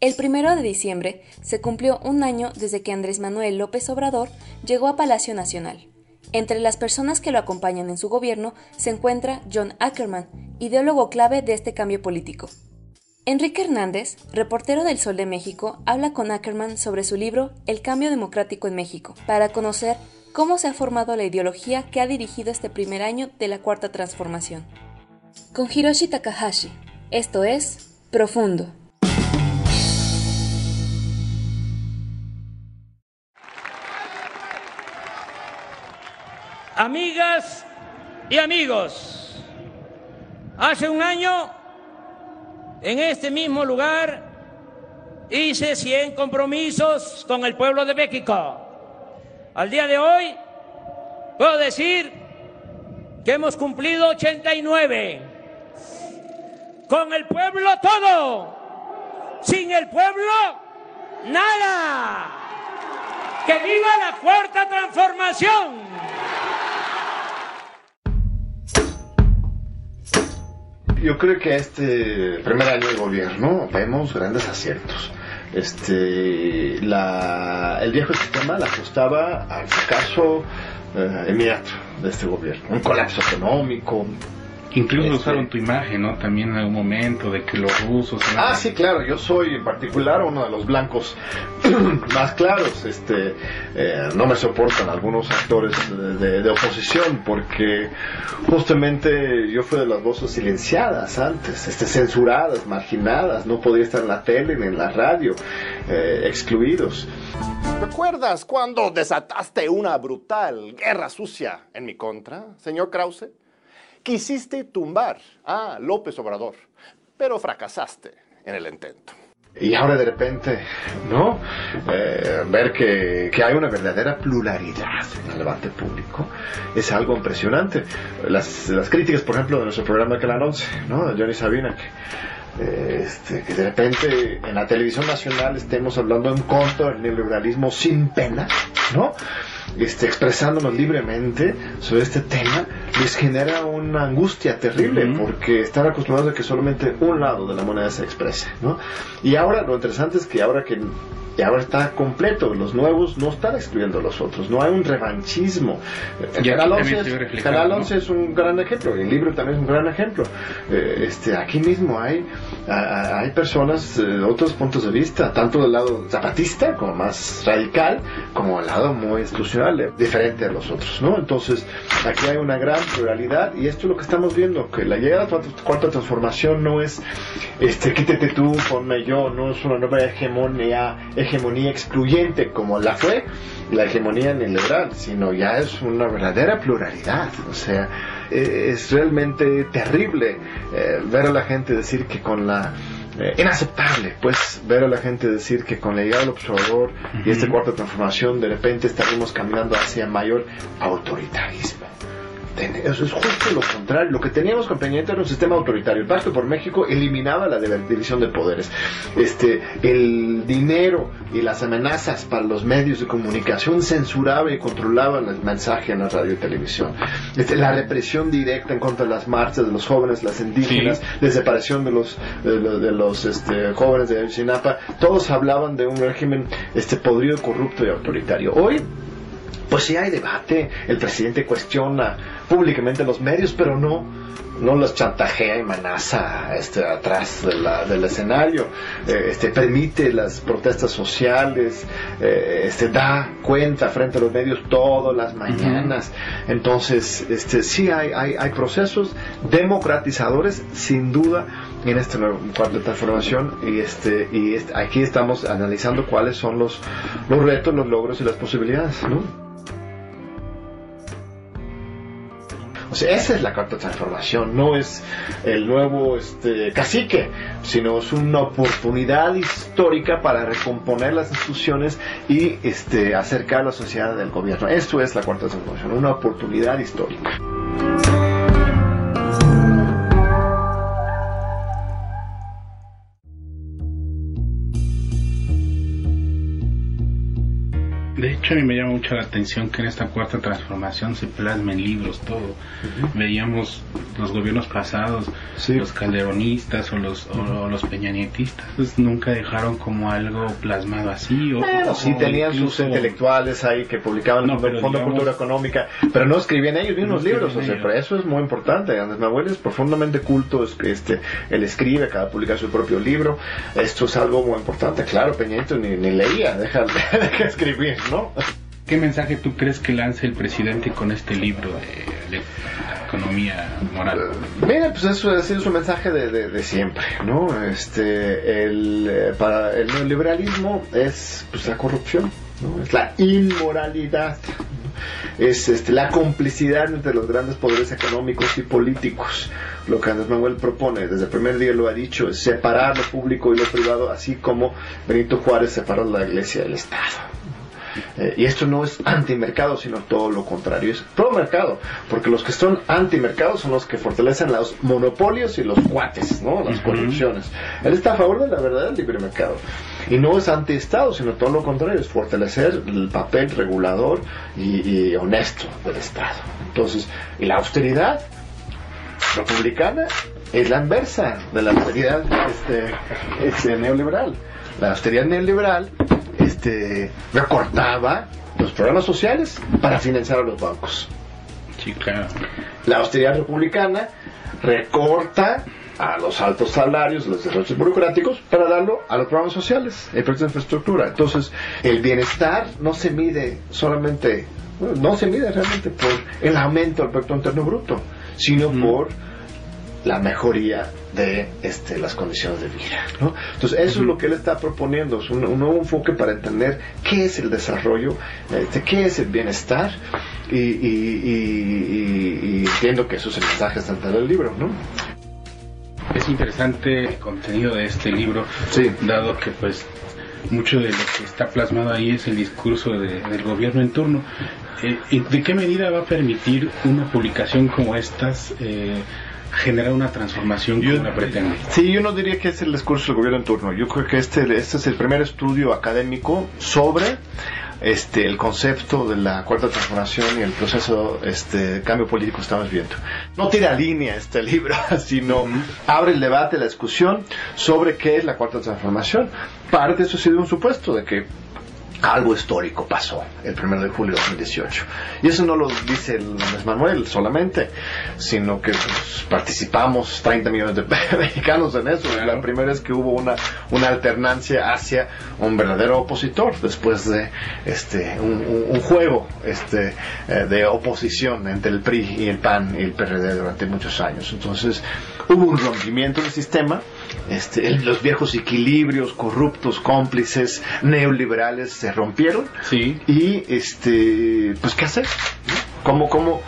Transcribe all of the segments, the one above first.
El primero de diciembre se cumplió un año desde que Andrés Manuel López Obrador llegó a Palacio Nacional. Entre las personas que lo acompañan en su gobierno se encuentra John Ackerman, ideólogo clave de este cambio político. Enrique Hernández, reportero del Sol de México, habla con Ackerman sobre su libro El cambio democrático en México, para conocer cómo se ha formado la ideología que ha dirigido este primer año de la Cuarta Transformación. Con Hiroshi Takahashi, esto es Profundo. Amigas y amigos, hace un año, en este mismo lugar, hice 100 compromisos con el pueblo de México. Al día de hoy, puedo decir que hemos cumplido 89. Con el pueblo todo, sin el pueblo nada. ¡Que viva la cuarta transformación! Yo creo que este primer año de gobierno vemos grandes aciertos. Este, la, el viejo sistema le ajustaba al caso eh, inmediato de este gobierno. Un colapso económico, Incluso Este- usaron tu imagen, ¿no? También en algún momento de que los rusos... Ah, sí, claro, yo soy en particular uno de los blancos más claros. Este, eh, no me soportan algunos actores de, de- de oposición porque justamente yo fui de las voces silenciadas antes, este, censuradas, marginadas, no podía estar en la tele ni en la radio, eh, excluidos. ¿Recuerdas cuando desataste una brutal guerra sucia en mi contra, señor Krause? Quisiste tumbar a López Obrador, pero fracasaste en el intento. Y ahora de repente, ¿no? Eh, ver que, que hay una verdadera pluralidad en el debate público es algo impresionante. Las, las críticas, por ejemplo, de nuestro programa Canal 11, ¿no? De Johnny Sabina, que, eh, este, que de repente en la televisión nacional estemos hablando en contra del neoliberalismo sin pena, ¿no? Este, expresándonos libremente sobre este tema, les genera una angustia terrible porque están acostumbrados a que solamente un lado de la moneda se exprese, ¿no? Y ahora lo interesante es que ahora que y ahora está completo, los nuevos no están excluyendo a los otros, no hay un revanchismo. Canal también 11, se es, Canal ¿no? 11 es un gran ejemplo, el libro también es un gran ejemplo. Eh, este, aquí mismo hay, a- a- hay personas eh, de otros puntos de vista, tanto del lado zapatista como más radical, como del lado muy institucional, eh, diferente a los otros, ¿no? Entonces, aquí hay una gran pluralidad y esto es lo que estamos viendo, que la llegada de la cuarta- cuarta transformación no es, este, quítate tú, ponme yo, no es una nueva hegemonía, hegemonía excluyente como la fue la hegemonía neoliberal, sino ya es una verdadera pluralidad. O sea, eh, es realmente terrible eh, ver a la gente decir que con la eh, inaceptable, pues, ver a la gente decir que con la llegada del observador y esta cuarta transformación, de repente estaremos caminando hacia mayor autoritarismo. Eso es justo lo contrario. Lo que teníamos con Peña Nieto era un sistema autoritario. El Pacto por México eliminaba la división de poderes. Este, el dinero y las amenazas para los medios de comunicación censuraba y controlaba el mensaje en la radio y televisión. Este, la represión directa en contra de las marchas de los jóvenes, las indígenas, desaparición de los, de los, de los, este, jóvenes de Ayotzinapa, todos hablaban de un régimen este, podrido, corrupto y autoritario. Hoy pues sí hay debate, el presidente cuestiona públicamente los medios, pero no, no los chantajea y amenaza este, atrás de la- del escenario, Eh, este, permite las protestas sociales, eh, este, da cuenta frente a los medios todas las mañanas. Entonces, este, sí hay, hay, hay procesos democratizadores, sin duda, en este cuarto de transformación y este y este- aquí estamos analizando cuáles son los los retos, los logros y las posibilidades, ¿no? Esa es la cuarta transformación, no es el nuevo este, cacique, sino es una oportunidad histórica para recomponer las instituciones y este, acercar a la sociedad del gobierno. Esto es la cuarta transformación, una oportunidad histórica. Hecho, a mí me llama mucho la atención que en esta cuarta transformación se plasma en libros todo. Veíamos los gobiernos pasados, Sí. los calderonistas o los, o los peñanietistas, pues, nunca dejaron como algo plasmado así. O, Bueno, sí tenían sus intelectuales ahí que publicaban No, el Fondo de Cultura Económica, pero no escribían ellos mismos No libros, o sea, pero eso es muy importante. Andrés Manuel es profundamente culto, este, él escribe, acaba de publicar su propio libro. Esto es algo muy importante. Claro, Peñito ni, ni leía, deja, deja escribir, ¿no? ¿Qué mensaje tú crees que lance el presidente con este libro de, economía moral? Mira, pues eso ha sido su mensaje de, de- siempre, ¿no? Este, el, eh, para el neoliberalismo es pues, la corrupción, ¿no? Es la inmoralidad, es este, la complicidad entre los grandes poderes económicos y políticos. Lo que Andrés Manuel propone, desde el primer día lo ha dicho, es separar lo público y lo privado, así como Benito Juárez separó la iglesia del Estado. Eh, y esto no es antimercado, sino todo lo contrario, es pro mercado, porque los que son antimercado son los que fortalecen los monopolios y los cuates, ¿no? las Ujú. corrupciones. Él está a favor de la verdad del libre mercado. Y no es anti-Estado, sino todo lo contrario, es fortalecer el papel regulador y, y honesto del Estado. Entonces, y la austeridad republicana es la inversa de la austeridad este, este, neoliberal. La austeridad neoliberal este, recortaba los programas sociales para financiar a los bancos. Sí, claro. La austeridad republicana recorta a los altos salarios, los derechos burocráticos, para darlo a los programas sociales, el proyecto de infraestructura. Entonces, el bienestar no se mide solamente, no se mide realmente por el aumento del Producto Interno Bruto, sino por la mejoría de este, las condiciones de vida. ¿no? Entonces, eso es lo que él está proponiendo, es un, un nuevo enfoque para entender qué es el desarrollo, este, qué es el bienestar, y, y- y- entiendo que eso es el mensaje central del libro. ¿no? Es interesante el contenido de este libro, Sí. dado que pues mucho de lo que está plasmado ahí es el discurso de- del gobierno en turno. Eh, ¿y ¿De qué medida va a permitir una publicación como estas eh, generar una transformación como la pretende? Sí, yo no diría que es el discurso del gobierno en turno. Yo creo que este, este es el primer estudio académico sobre este, el concepto de la cuarta transformación y el proceso este, de cambio político que estamos viendo. No tira línea este libro, sino abre el debate, la discusión sobre qué es la cuarta transformación. Parte de eso ha sido un supuesto de que algo histórico pasó el 1 de julio de 2018. Y eso no lo dice el Andrés Manuel solamente, sino que pues, participamos 30 millones de mexicanos en eso. Claro. La primera vez que hubo una, una alternancia hacia un verdadero opositor, después de este un, un- un juego este, eh, de oposición entre el PRI y el PAN y el PRD durante muchos años. Entonces hubo un rompimiento del sistema este, los viejos equilibrios corruptos, cómplices, neoliberales se rompieron. Sí, y este pues qué hacer cómo cómo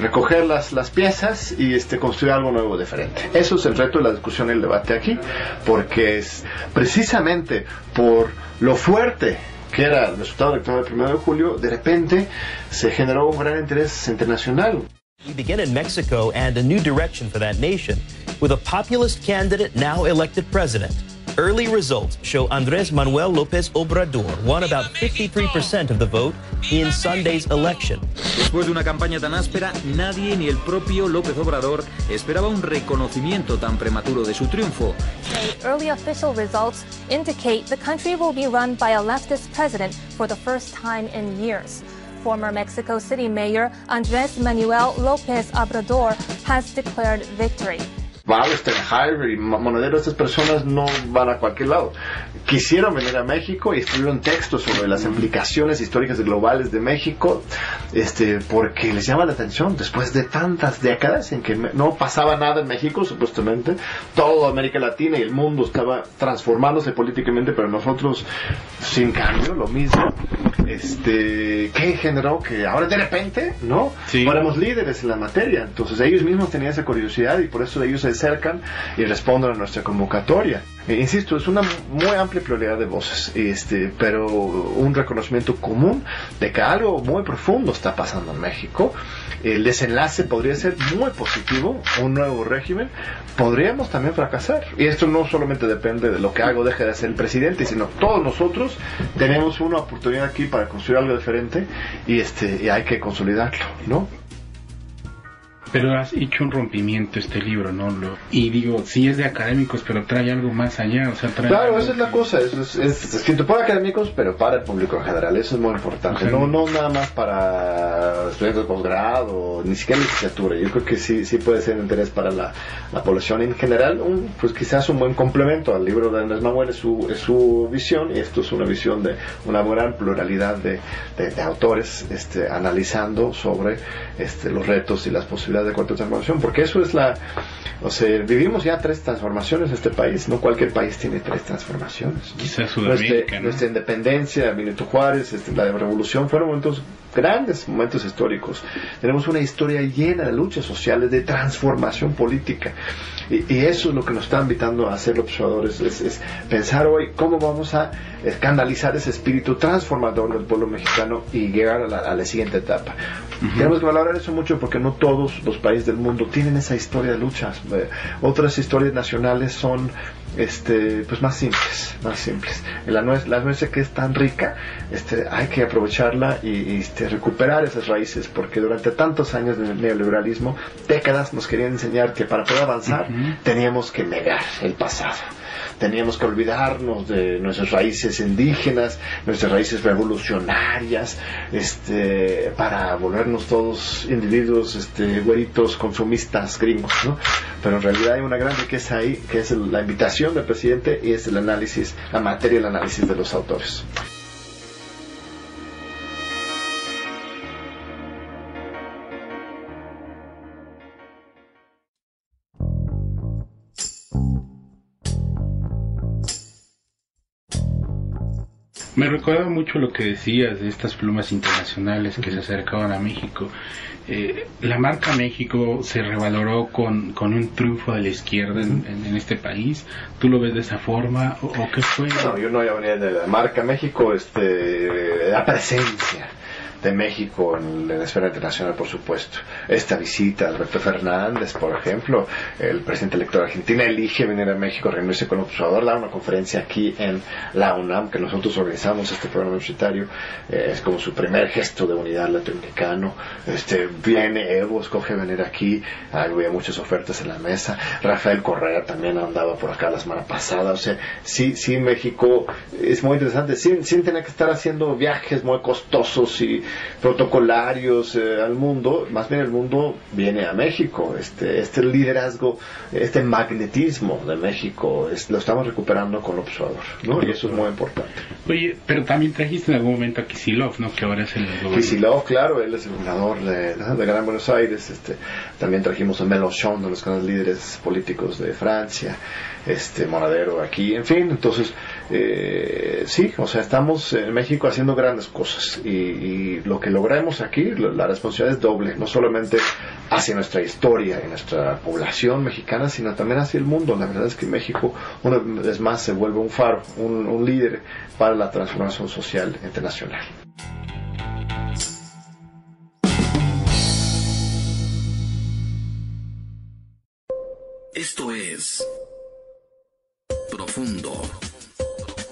recoger las, las piezas y este construir algo nuevo diferente eso es el reto de la discusión y el debate aquí porque es precisamente por lo fuerte que era el resultado electoral del 1 de julio de repente se generó un gran interés internacional. We begin in Mexico and a new direction for that nation with a populist candidate now elected president. Early results show Andrés Manuel López Obrador won about 53% of the vote in Sunday's election. Después de una campaña tan áspera, nadie ni el propio López Obrador esperaba un reconocimiento tan prematuro de su triunfo. Early official results indicate the country will be run by a leftist president for the first time in years. Former Mexico City Mayor Andrés Manuel López Obrador has declared victory. Baustenheimer y Mo- Monedero, estas personas no van a cualquier lado. Quisieron venir a México y escribieron textos sobre las implicaciones históricas y globales de México, este, porque les llama la atención después de tantas décadas en que no pasaba nada en México, supuestamente, toda América Latina y el mundo estaba transformándose políticamente, pero nosotros sin cambio, lo mismo. Este, ¿qué generó? Que ahora de repente, ¿no? Sí. Fuéramos líderes en la materia. Entonces ellos mismos tenían esa curiosidad y por eso ellos se acercan y responden a nuestra convocatoria. E, insisto, es una muy amplia pluralidad de voces, este, pero un reconocimiento común de que algo muy profundo está pasando en México. El desenlace podría ser muy positivo, un nuevo régimen. Podríamos también fracasar. Y esto no solamente depende de lo que haga o deje de hacer el presidente, sino todos nosotros tenemos una oportunidad aquí para construir algo diferente y, este, y hay que consolidarlo, ¿no? Pero has hecho un rompimiento este libro, ¿no? Lo, y digo, sí es de académicos, pero trae algo más allá, o sea, trae Claro, esa es la cosa, es, es, es escrito para académicos, pero para el público en general, eso es muy importante. Ajá. No, no nada más para estudiantes de posgrado, ni siquiera licenciatura. Yo creo que sí, sí puede ser de interés para la, la población en general, un, pues quizás un buen complemento al libro de Andrés Manuel, es su, es su visión, y esto es una visión de una gran pluralidad de, de- de autores este, analizando sobre este, los retos y las posibilidades de cuarta transformación, porque eso es la, o sea, vivimos ya tres transformaciones en este país, no cualquier país tiene tres transformaciones. Quizás Sudamérica, Nuestra, ¿no? nuestra independencia, Benito Juárez, este, la revolución, fueron momentos grandes, momentos históricos. Tenemos una historia llena de luchas sociales, de transformación política. Y, y eso es lo que nos está invitando a hacer los observadores, es, es pensar hoy cómo vamos a canalizar ese espíritu transformador del pueblo mexicano y llegar a la, a la siguiente etapa. Tenemos que valorar eso mucho porque no todos los países del mundo tienen esa historia de luchas. Eh, otras historias nacionales son este pues más simples, más simples. La nuestra, la nuestra que es tan rica, este hay que aprovecharla y, y, este, recuperar esas raíces porque durante tantos años del neoliberalismo, décadas nos querían enseñar que para poder avanzar teníamos que negar el pasado. Teníamos que olvidarnos de nuestras raíces indígenas, nuestras raíces revolucionarias, este, para volvernos todos individuos, este, güeritos, consumistas, gringos, ¿no? Pero en realidad hay una gran riqueza ahí, que es la invitación del presidente y es el análisis, la materia, el análisis de los autores. Me recuerda mucho lo que decías de estas plumas internacionales que se acercaban a México. Eh, la marca México se revaloró con, con un triunfo de la izquierda en, en- en este país. ¿Tú lo ves de esa forma o, o qué fue? No, yo no venía de la marca México, este, la presencia de México en, la esfera internacional, por supuesto. Esta visita, Alberto Fernández, por ejemplo, el presidente electo de Argentina elige venir a México, reunirse con el observador, dar una conferencia aquí en la UNAM, que nosotros organizamos este programa universitario, eh, es como su primer gesto de unidad latinoamericano. Este, viene Evo, escoge venir aquí, había muchas ofertas en la mesa. Rafael Correa también andaba por acá la semana pasada, o sea, sí, sí, México es muy interesante, sin, sin tener que estar haciendo viajes muy costosos y protocolarios eh, al mundo, más bien el mundo viene a México, este, este liderazgo, este magnetismo de México, es- lo estamos recuperando con observador, ¿no? Y eso es muy importante. Oye, pero también trajiste en algún momento a Kisilov, ¿no? Que ahora es el gobernador. Kicillof, claro, él es el gobernador de, de Gran Buenos Aires. Este, también trajimos a Mélenchon, de los grandes líderes políticos de Francia, este Monadero aquí, en fin. Entonces, eh, sí, o sea, estamos en México haciendo grandes cosas y, lo que logramos aquí, la responsabilidad es doble, no solamente hacia nuestra historia y nuestra población mexicana, sino también hacia el mundo. La verdad es que México, una vez más, se vuelve un faro, un líder para la transformación social internacional. Esto es Profundo.